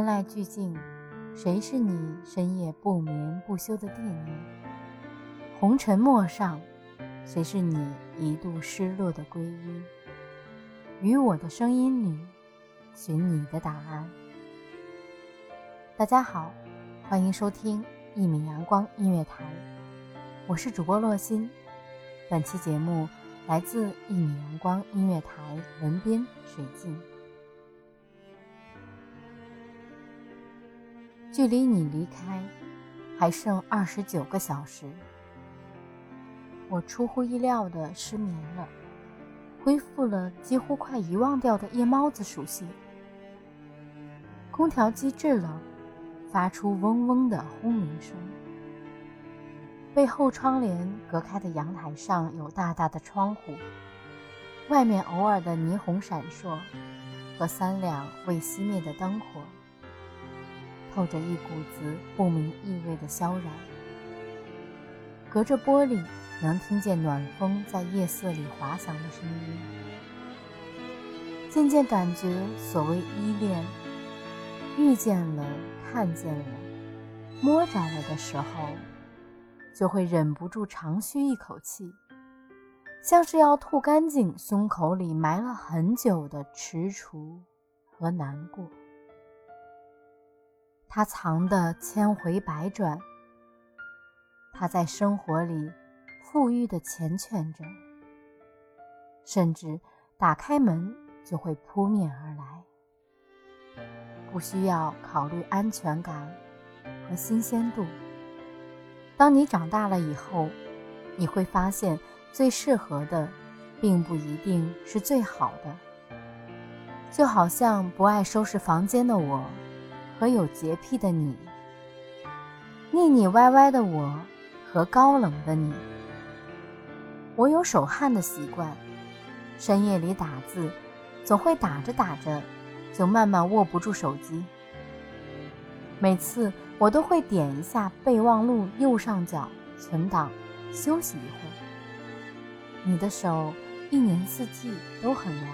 万籁俱静，谁是你深夜不眠不休的惦念？红尘陌上，谁是你一度失落的归依？于我的声音里，寻你的答案。大家好，欢迎收听一米阳光音乐台，我是主播洛心。本期节目来自一米阳光音乐台文编水静。距离你离开还剩二十九个小时，我出乎意料的失眠了，恢复了几乎快遗忘掉的夜猫子属性。空调机制冷，发出嗡嗡的轰鸣声。被后窗帘隔开的阳台上有大大的窗户，外面偶尔的霓虹闪烁和三两未熄灭的灯火。透着一股子不明意味的萧然，隔着玻璃能听见暖风在夜色里滑翔的声音。渐渐感觉，所谓依恋，遇见了、看见了、摸着了的时候，就会忍不住长吁一口气，像是要吐干净胸口里埋了很久的踟蹰和难过。他藏的千回百转，他在生活里富裕的缱绻着，甚至打开门就会扑面而来，不需要考虑安全感和新鲜度。当你长大了以后，你会发现最适合的，并不一定是最好的。就好像不爱收拾房间的我。和有洁癖的你，腻腻歪歪的我，和高冷的你。我有手汗的习惯，深夜里打字，总会打着打着，就慢慢握不住手机。每次我都会点一下备忘录右上角存档，休息一会儿。你的手一年四季都很凉，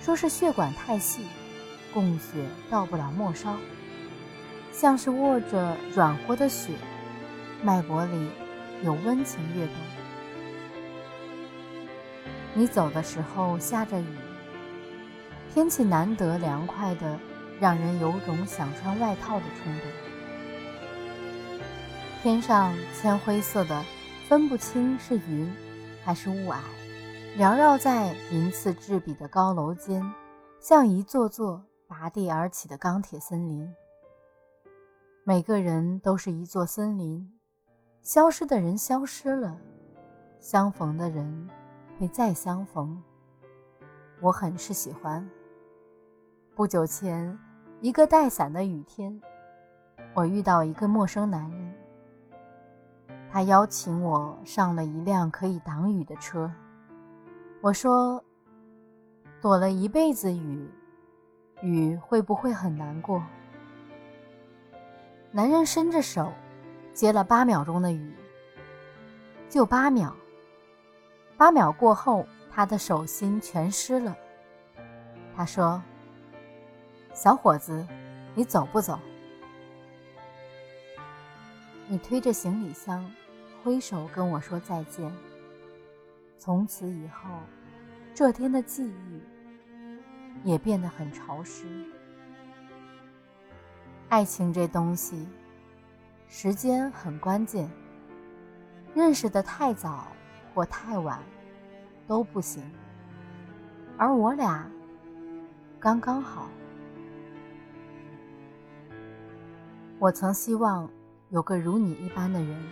说是血管太细。供血到不了末梢，像是握着软和的血，脉搏里有温情跃动。你走的时候下着雨，天气难得凉快的，让人有种想穿外套的冲动。天上铅灰色的，分不清是云还是雾霭，缭绕在鳞次栉比的高楼间，像一座座。拔地而起的钢铁森林，每个人都是一座森林，消失的人消失了，相逢的人会再相逢。我很是喜欢。不久前，一个带伞的雨天，我遇到一个陌生男人，他邀请我上了一辆可以挡雨的车。我说：“躲了一辈子雨。”雨会不会很难过？男人伸着手，接了八秒钟的雨，就八秒。八秒过后，他的手心全湿了。他说：“小伙子，你走不走？”你推着行李箱，挥手跟我说再见。从此以后，这天的记忆。也变得很潮湿。爱情这东西，时间很关键。认识的太早或太晚都不行，而我俩刚刚好。我曾希望有个如你一般的人，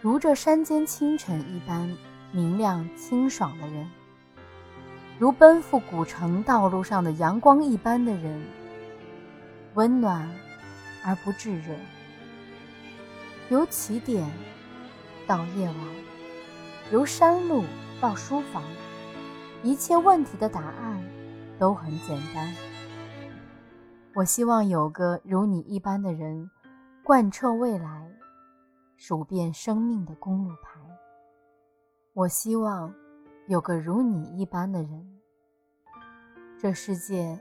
如这山间清晨一般明亮清爽的人，如奔赴古城道路上的阳光一般的人，温暖而不炙热。由起点到夜晚，由山路到书房，一切问题的答案都很简单。我希望有个如你一般的人，贯彻未来，数遍生命的公路牌。我希望有个如你一般的人。这世界，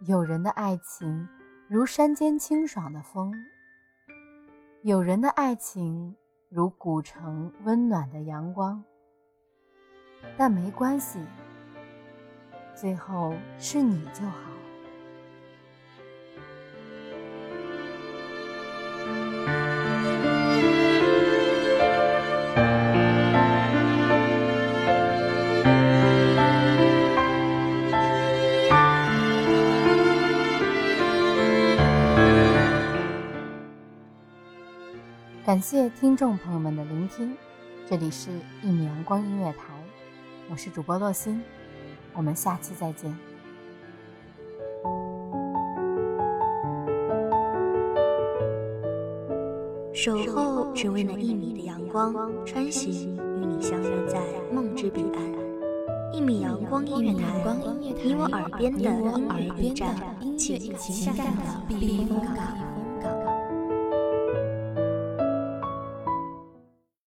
有人的爱情如山间清爽的风，有人的爱情如古城温暖的阳光。但没关系，最后是你就好。感谢听众朋友们的聆听，这里是《一米阳光音乐台》，我是主播洛心，我们下期再见。守候只为那一米的阳光，穿行与你相约在梦之彼岸。一米阳光音乐台，你我耳边的音乐驿站，情感的避风港。